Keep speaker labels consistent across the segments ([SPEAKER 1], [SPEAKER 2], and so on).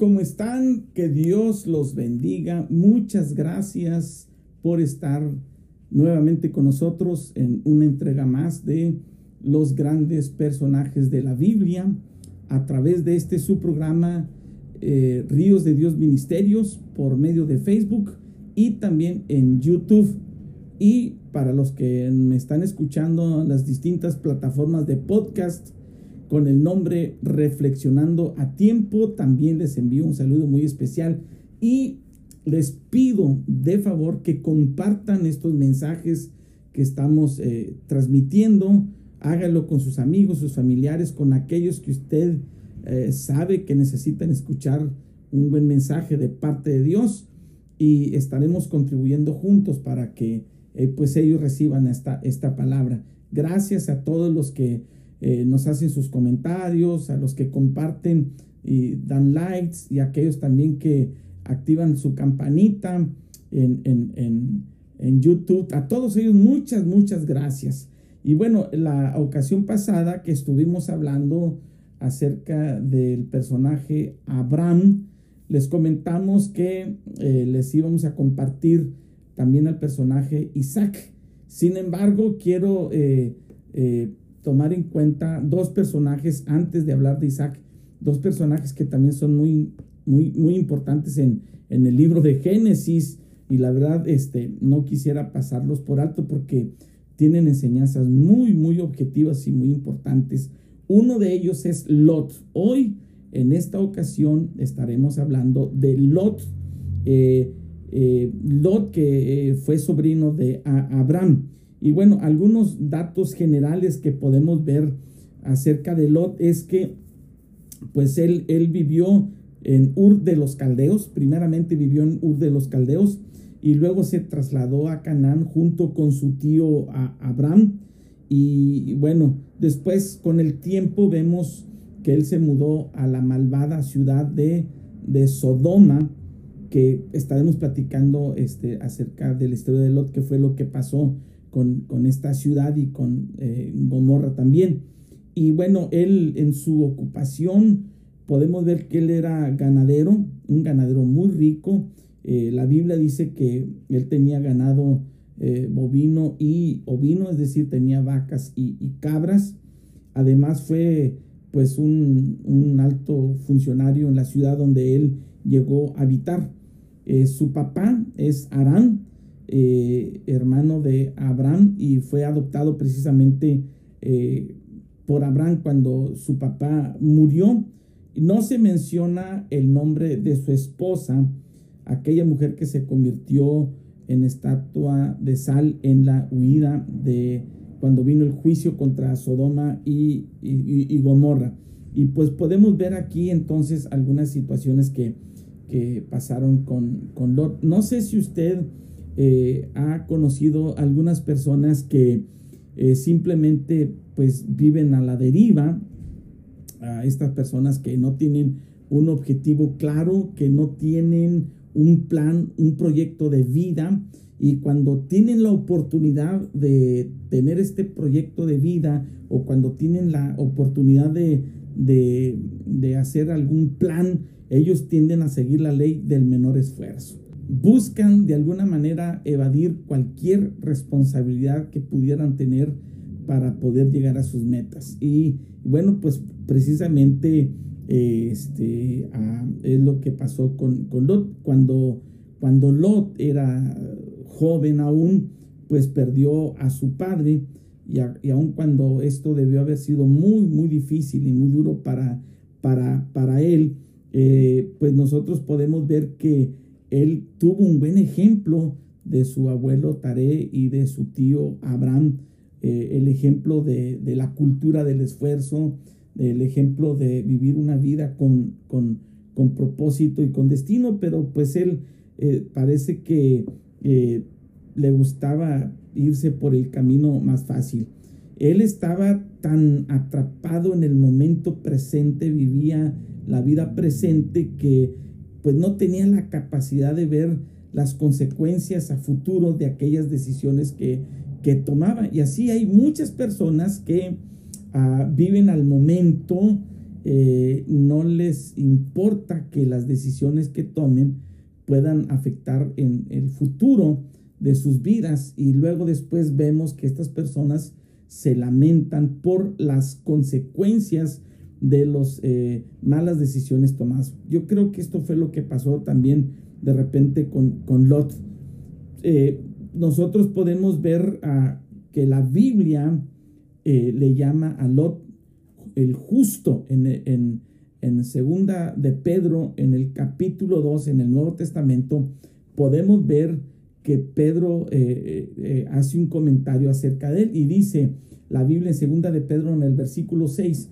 [SPEAKER 1] ¿Cómo están? Que Dios los bendiga. Muchas gracias por estar nuevamente con nosotros en una entrega más de los grandes personajes de la Biblia a través de este su programa eh, Ríos de Dios Ministerios por medio de Facebook y también en YouTube. Y para los que me están escuchando en las distintas plataformas de podcast, con el nombre Reflexionando a Tiempo. También les envío un saludo muy especial y les pido de favor que compartan estos mensajes que estamos eh, transmitiendo. Hágalo con sus amigos, sus familiares, con aquellos que usted eh, sabe que necesitan escuchar un buen mensaje de parte de Dios y estaremos contribuyendo juntos para que eh, pues ellos reciban esta, esta palabra. Gracias a todos los que eh, nos hacen sus comentarios, a los que comparten y dan likes y aquellos también que activan su campanita en, en, en, YouTube. A todos ellos muchas, muchas gracias. Y bueno, la ocasión pasada que estuvimos hablando acerca del personaje Abraham, les comentamos que eh, les íbamos a compartir también al personaje Isaac. Sin embargo, quiero eh, tomar en cuenta dos personajes antes de hablar de Isaac, dos personajes que también son muy, muy, muy importantes en, en el libro de Génesis y la verdad este, no quisiera pasarlos por alto porque tienen enseñanzas muy, muy objetivas y muy importantes. Uno de ellos es Lot. Hoy, en esta ocasión, estaremos hablando de Lot. Eh, eh, que eh, fue sobrino de Abraham. Y bueno, algunos datos generales que podemos ver acerca de Lot es que pues él, él vivió en Ur de los Caldeos, primeramente vivió en Ur de los Caldeos y luego se trasladó a Canaán junto con su tío Abraham. Y bueno, después con el tiempo vemos que él se mudó a la malvada ciudad de, de Sodoma, que estaremos platicando este, acerca de la historia de Lot, que fue lo que pasó con, esta ciudad y con eh, Gomorra también. Y bueno, él en su ocupación podemos ver que él era ganadero, un ganadero muy rico. Eh, la Biblia dice que él tenía ganado eh, bovino y ovino, es decir, tenía vacas y, cabras. Además fue pues un, alto funcionario en la ciudad donde él llegó a habitar. su papá es Arán, eh, hermano de Abraham y fue adoptado precisamente eh, por Abraham cuando su papá murió. No se menciona el nombre de su esposa, aquella mujer que se convirtió en estatua de sal en la huida de cuando vino el juicio contra Sodoma y, Gomorra. Y pues podemos ver aquí entonces algunas situaciones que, que pasaron con, con Lot. No sé si usted eh, ha conocido algunas personas que eh, simplemente pues viven a la deriva, a estas personas que no tienen un objetivo claro, que no tienen un plan, un proyecto de vida y cuando tienen la oportunidad de tener este proyecto de vida o cuando tienen la oportunidad de, de, de hacer algún plan, ellos tienden a seguir la ley del menor esfuerzo buscan de alguna manera evadir cualquier responsabilidad que pudieran tener para poder llegar a sus metas. Y bueno, pues precisamente este, ah, es lo que pasó con, con, Lot. Cuando, cuando Lot era joven aún, pues perdió a su padre y, y aun cuando esto debió haber sido muy, muy difícil y muy duro para, para, para él, eh, pues nosotros podemos ver que él tuvo un buen ejemplo de su abuelo Taré y de su tío Abraham, eh, el ejemplo de, la cultura del esfuerzo, el ejemplo de vivir una vida con, con, propósito y con destino, pero pues él eh, parece que eh, le gustaba irse por el camino más fácil. Él estaba tan atrapado en el momento presente, vivía la vida presente que pues no tenía la capacidad de ver las consecuencias a futuro de aquellas decisiones que, que tomaba. Y así hay muchas personas que ah, viven al momento, eh, no les importa que las decisiones que tomen puedan afectar en el futuro de sus vidas y luego después vemos que estas personas se lamentan por las consecuencias de las eh, malas decisiones tomadas. Yo creo que esto fue lo que pasó también de repente con, con Lot. Eh, nosotros podemos ver que la Biblia eh, le llama a Lot el justo en, en, en segunda de Pedro, en el capítulo 2, en el Nuevo Testamento, podemos ver que Pedro hace un comentario acerca de él y dice la Biblia en segunda de Pedro en el versículo 6,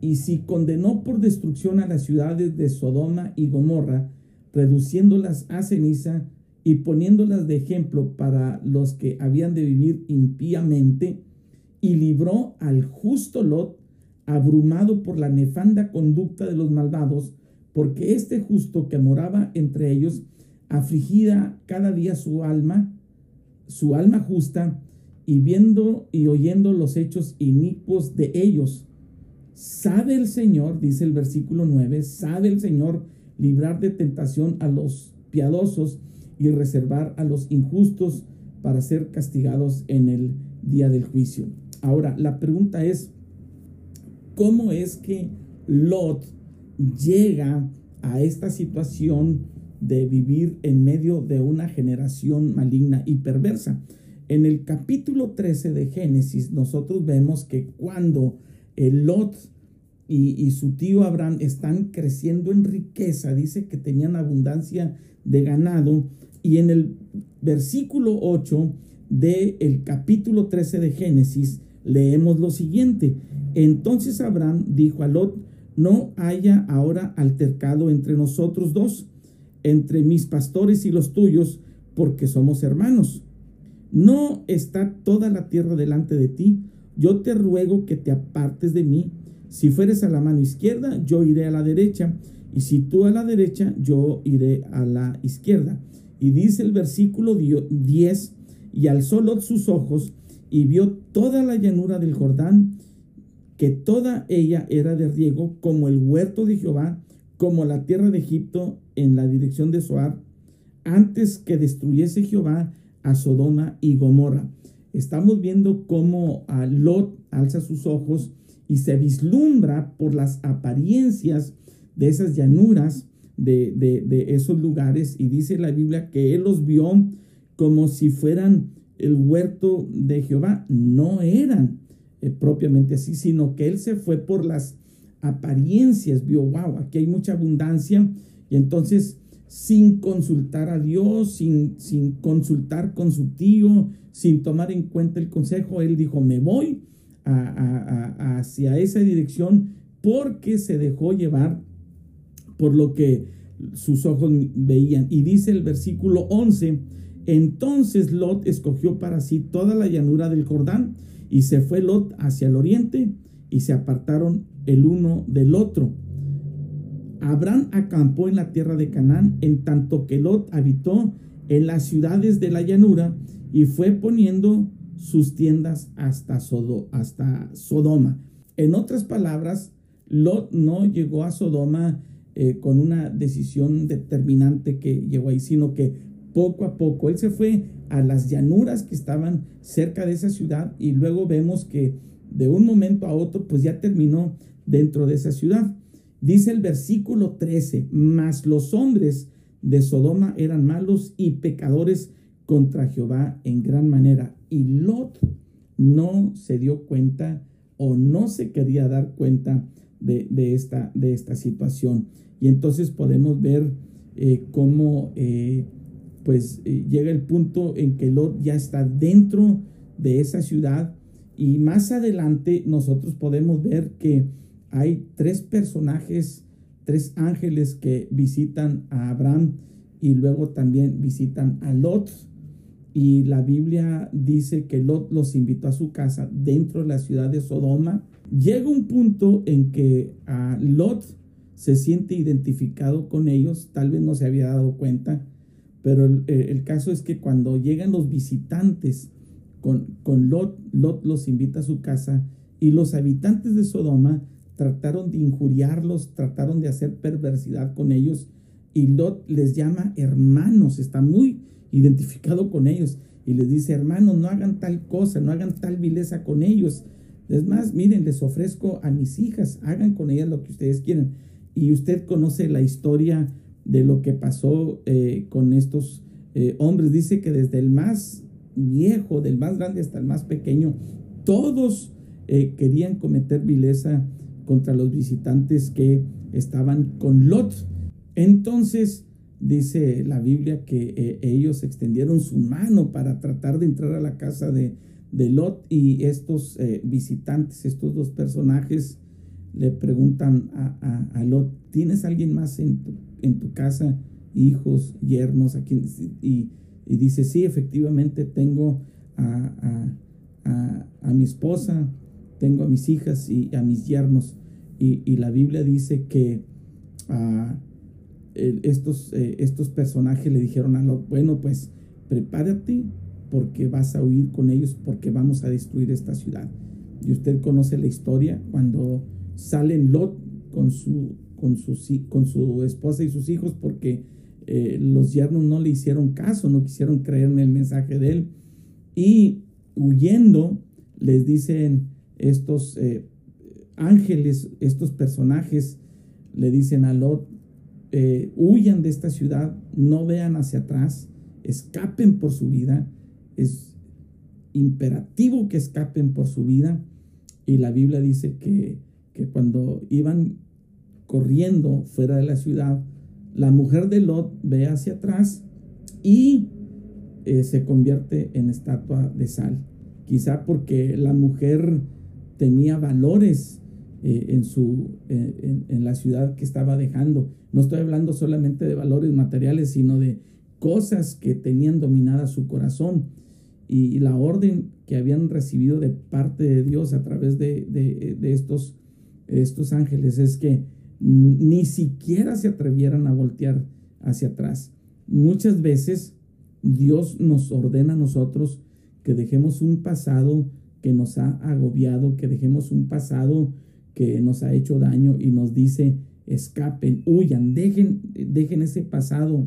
[SPEAKER 1] y si condenó por destrucción a las ciudades de Sodoma y Gomorra, reduciéndolas a ceniza y poniéndolas de ejemplo para los que habían de vivir impíamente, y libró al justo Lot, abrumado por la nefanda conducta de los malvados, porque este justo que moraba entre ellos, afligida cada día su alma, su alma justa, y viendo y oyendo los hechos inicuos de ellos, Sabe el Señor, dice el versículo 9, sabe el Señor librar de tentación a los piadosos y reservar a los injustos para ser castigados en el día del juicio. Ahora, la pregunta es, ¿cómo es que Lot llega a esta situación de vivir en medio de una generación maligna y perversa? En el capítulo 13 de Génesis, nosotros vemos que cuando Lot y, su tío Abraham están creciendo en riqueza, dice que tenían abundancia de ganado, y en el versículo 8 del el capítulo 13 de Génesis leemos lo siguiente, entonces Abraham dijo a Lot, no haya ahora altercado entre nosotros dos, entre mis pastores y los tuyos, porque somos hermanos. No está toda la tierra delante de ti, yo te ruego que te apartes de mí si fueres a la mano izquierda, yo iré a la derecha, y si tú a la derecha, yo iré a la izquierda. Y dice el versículo 10, y alzó Lot sus ojos y vio toda la llanura del Jordán, que toda ella era de riego, como el huerto de Jehová, como la tierra de Egipto en la dirección de Soar, antes que destruyese Jehová a Sodoma y Gomorra. Estamos viendo cómo a Lot alza sus ojos y se vislumbra por las apariencias de esas llanuras, de, esos lugares, y dice la Biblia que él los vio como si fueran el huerto de Jehová. No eran eh, propiamente así, sino que él se fue por las apariencias, vio, wow, aquí hay mucha abundancia, y entonces sin consultar a Dios, sin, sin consultar con su tío, sin tomar en cuenta el consejo, él dijo, me voy hacia esa dirección porque se dejó llevar por lo que sus ojos veían. Y dice el versículo 11, entonces Lot escogió para sí toda la llanura del Jordán y se fue Lot hacia el oriente y se apartaron el uno del otro. Abraham acampó en la tierra de Canaán, en tanto que Lot habitó en las ciudades de la llanura y fue poniendo sus tiendas hasta, hasta Sodoma. En otras palabras, Lot no llegó a Sodoma eh, con una decisión determinante que llegó ahí, sino que poco a poco él se fue a las llanuras que estaban cerca de esa ciudad y luego vemos que de un momento a otro pues ya terminó dentro de esa ciudad. Dice el versículo 13, mas los hombres de Sodoma eran malos y pecadores contra Jehová en gran manera. Y Lot no se dio cuenta o no se quería dar cuenta de, esta, de esta, situación. Y entonces podemos ver eh, cómo eh, pues eh, llega el punto en que Lot ya está dentro de esa ciudad y más adelante nosotros podemos ver que hay tres personajes, tres ángeles que visitan a Abraham y luego también visitan a Lot. Y la Biblia dice que Lot los invitó a su casa dentro de la ciudad de Sodoma. Llega un punto en que a Lot se siente identificado con ellos, tal vez no se había dado cuenta, pero el, caso es que cuando llegan los visitantes con, con Lot, Lot los invita a su casa y los habitantes de Sodoma trataron de injuriarlos, trataron de hacer perversidad con ellos y Lot les llama hermanos, está muy identificado con ellos y les dice, hermanos, no hagan tal cosa, no hagan tal vileza con ellos. Es más, miren, les ofrezco a mis hijas, hagan con ellas lo que ustedes quieren. Y usted conoce la historia de lo que pasó eh, con estos eh, hombres. Dice que desde el más viejo, del más grande hasta el más pequeño, todos eh, querían cometer vileza contra los visitantes que estaban con Lot. Entonces dice la Biblia que eh, ellos extendieron su mano para tratar de entrar a la casa de, Lot y estos eh, visitantes, estos dos personajes, le preguntan a, Lot, ¿tienes alguien más en tu, en tu casa? Hijos, yernos, aquí? Y, y dice, sí, efectivamente tengo a, a, mi esposa, tengo a mis hijas y a mis yernos. Y, y la Biblia dice que uh, estos, eh, estos personajes le dijeron a Lot, bueno, pues prepárate porque vas a huir con ellos porque vamos a destruir esta ciudad. Y usted conoce la historia cuando salen Lot con su, con su, con su esposa y sus hijos porque eh, los yernos no le hicieron caso, no quisieron creer en el mensaje de él. Y huyendo, les dicen estos eh, ángeles, estos personajes, le dicen a Lot, eh, huyan de esta ciudad, no vean hacia atrás, escapen por su vida. Es imperativo que escapen por su vida. Y la Biblia dice que, que cuando iban corriendo fuera de la ciudad, la mujer de Lot ve hacia atrás y eh, se convierte en estatua de sal. Quizá porque la mujer tenía valores eh, en, su, eh, en, la ciudad que estaba dejando. No estoy hablando solamente de valores materiales, sino de cosas que tenían dominada su corazón y, la orden que habían recibido de parte de Dios a través de, de, estos, estos ángeles es que ni siquiera se atrevieran a voltear hacia atrás. Muchas veces Dios nos ordena a nosotros que dejemos un pasado que nos ha agobiado, que dejemos un pasado que nos ha hecho daño y nos dice, escapen, huyan, dejen, dejen ese pasado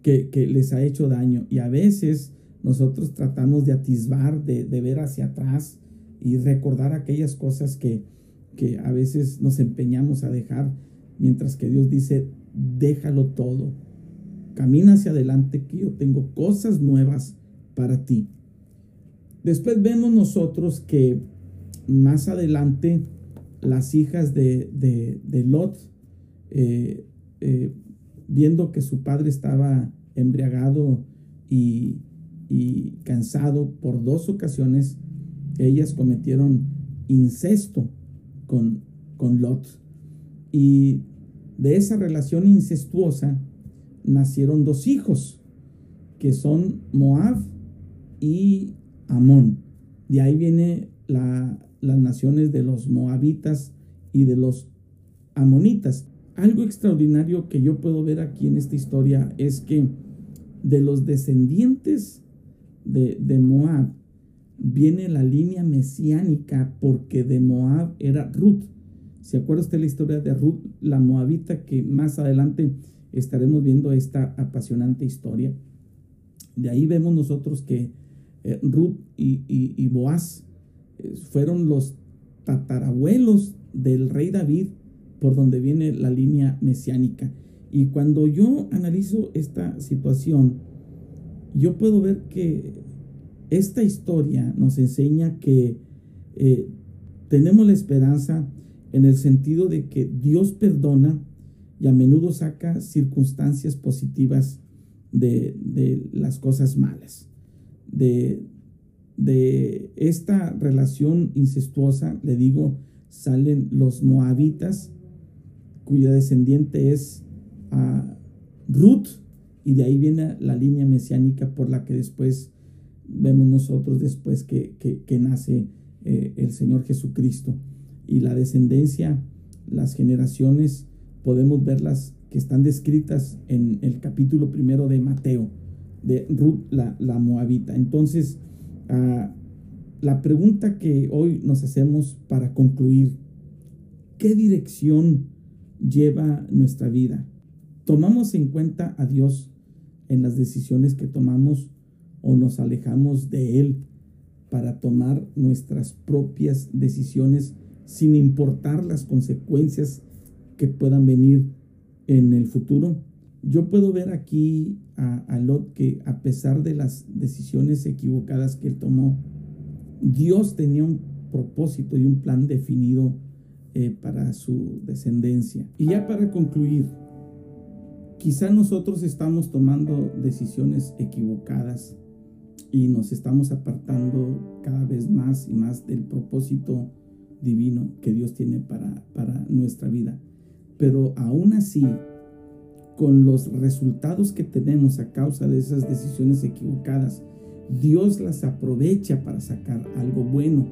[SPEAKER 1] que, les ha hecho daño. Y a veces nosotros tratamos de atisbar, de, ver hacia atrás y recordar aquellas cosas que, que a veces nos empeñamos a dejar, mientras que Dios dice, déjalo todo, camina hacia adelante que yo tengo cosas nuevas para ti. Después vemos nosotros que más adelante las hijas de, de, Lot, eh, eh, viendo que su padre estaba embriagado y, y, cansado por dos ocasiones, ellas cometieron incesto con, con Lot. Y de esa relación incestuosa nacieron dos hijos, que son Moab y Amón. De ahí viene la, las naciones de los moabitas y de los amonitas. Algo extraordinario que yo puedo ver aquí en esta historia es que de los descendientes de, de Moab viene la línea mesiánica porque de Moab era Ruth. ¿Se acuerda usted la historia de Ruth, la moabita, que más adelante estaremos viendo esta apasionante historia? De ahí vemos nosotros que eh, Ruth y, y, y Boaz fueron los tatarabuelos del rey David por donde viene la línea mesiánica. Y cuando yo analizo esta situación, yo puedo ver que esta historia nos enseña que eh, tenemos la esperanza en el sentido de que Dios perdona y a menudo saca circunstancias positivas de, de las cosas malas, de, de esta relación incestuosa, le digo, salen los moabitas, cuya descendiente es Ruth, y de ahí viene la línea mesiánica por la que después vemos nosotros después que, nace eh, el Señor Jesucristo. Y la descendencia, las generaciones, podemos verlas que están descritas en el capítulo primero de Mateo, de Ruth la, Moabita. Entonces, la pregunta que hoy nos hacemos para concluir, ¿qué dirección lleva nuestra vida? ¿Tomamos en cuenta a Dios en las decisiones que tomamos o nos alejamos de Él para tomar nuestras propias decisiones sin importar las consecuencias que puedan venir en el futuro. Yo puedo ver aquí a, Lot que a pesar de las decisiones equivocadas que él tomó, Dios tenía un propósito y un plan definido eh, para su descendencia. Y ya para concluir, quizá nosotros estamos tomando decisiones equivocadas y nos estamos apartando cada vez más y más del propósito divino que Dios tiene para, para nuestra vida. Pero aún así, con los resultados que tenemos a causa de esas decisiones equivocadas, Dios las aprovecha para sacar algo bueno.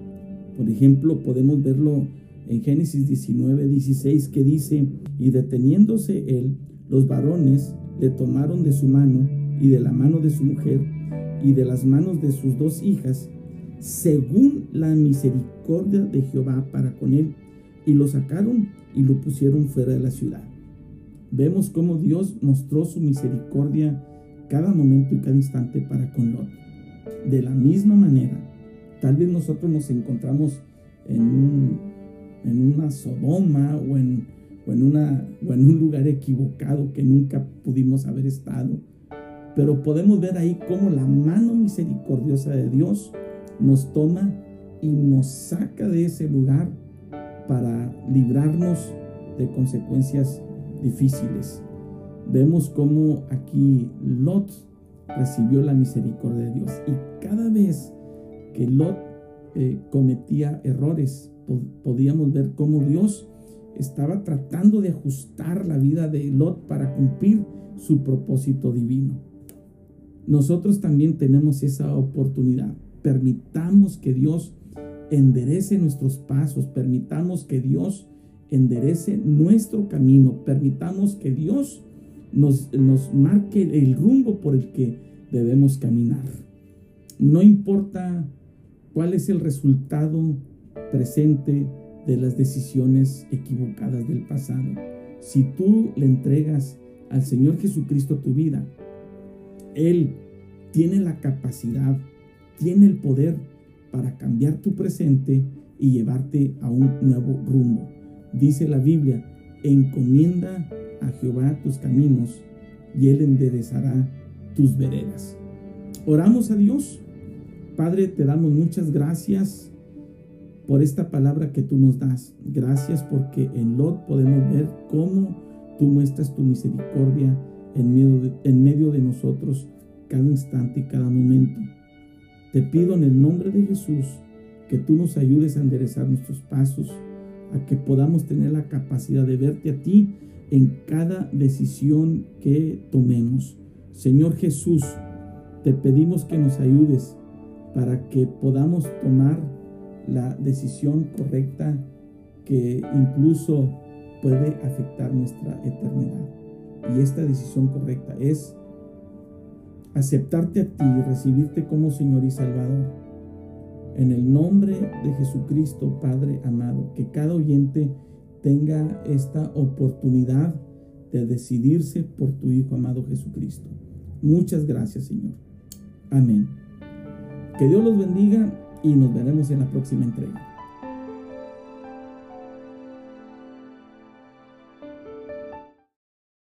[SPEAKER 1] Por ejemplo, podemos verlo en Génesis 19, 16, que dice, y deteniéndose él, los varones le tomaron de su mano y de la mano de su mujer y de las manos de sus dos hijas, según la misericordia de Jehová para con él, y lo sacaron y lo pusieron fuera de la ciudad. Vemos cómo Dios mostró su misericordia cada momento y cada instante para con Lot. De la misma manera, tal vez nosotros nos encontramos en, en una Sodoma o en, en, una, o en un lugar equivocado que nunca pudimos haber estado. Pero podemos ver ahí cómo la mano misericordiosa de Dios nos toma y nos saca de ese lugar para librarnos de consecuencias difíciles. Vemos cómo aquí Lot recibió la misericordia de Dios y cada vez que Lot eh, cometía errores, podíamos ver cómo Dios estaba tratando de ajustar la vida de Lot para cumplir su propósito divino. Nosotros también tenemos esa oportunidad. Permitamos que Dios enderece nuestros pasos, permitamos que Dios enderece nuestro camino, permitamos que Dios nos, nos marque el rumbo por el que debemos caminar. No importa cuál es el resultado presente de las decisiones equivocadas del pasado. Si tú le entregas al Señor Jesucristo tu vida, Él tiene la capacidad, tiene el poder para cambiar tu presente y llevarte a un nuevo rumbo. Dice la Biblia, encomienda a Jehová tus caminos y Él enderezará tus veredas. Oramos a Dios. Padre, te damos muchas gracias por esta palabra que tú nos das. Gracias porque en Lot podemos ver cómo tú muestras tu misericordia en medio de, nosotros cada instante y cada momento. Te pido en el nombre de Jesús que tú nos ayudes a enderezar nuestros pasos, a que podamos tener la capacidad de verte a ti en cada decisión que tomemos. Señor Jesús, te pedimos que nos ayudes para que podamos tomar la decisión correcta que incluso puede afectar nuestra eternidad. Y esta decisión correcta es aceptarte a ti y recibirte como Señor y Salvador. En el nombre de Jesucristo, Padre amado, que cada oyente tenga esta oportunidad de decidirse por tu Hijo amado Jesucristo. Muchas gracias, Señor. Amén. Que Dios los bendiga y nos veremos en la próxima entrega.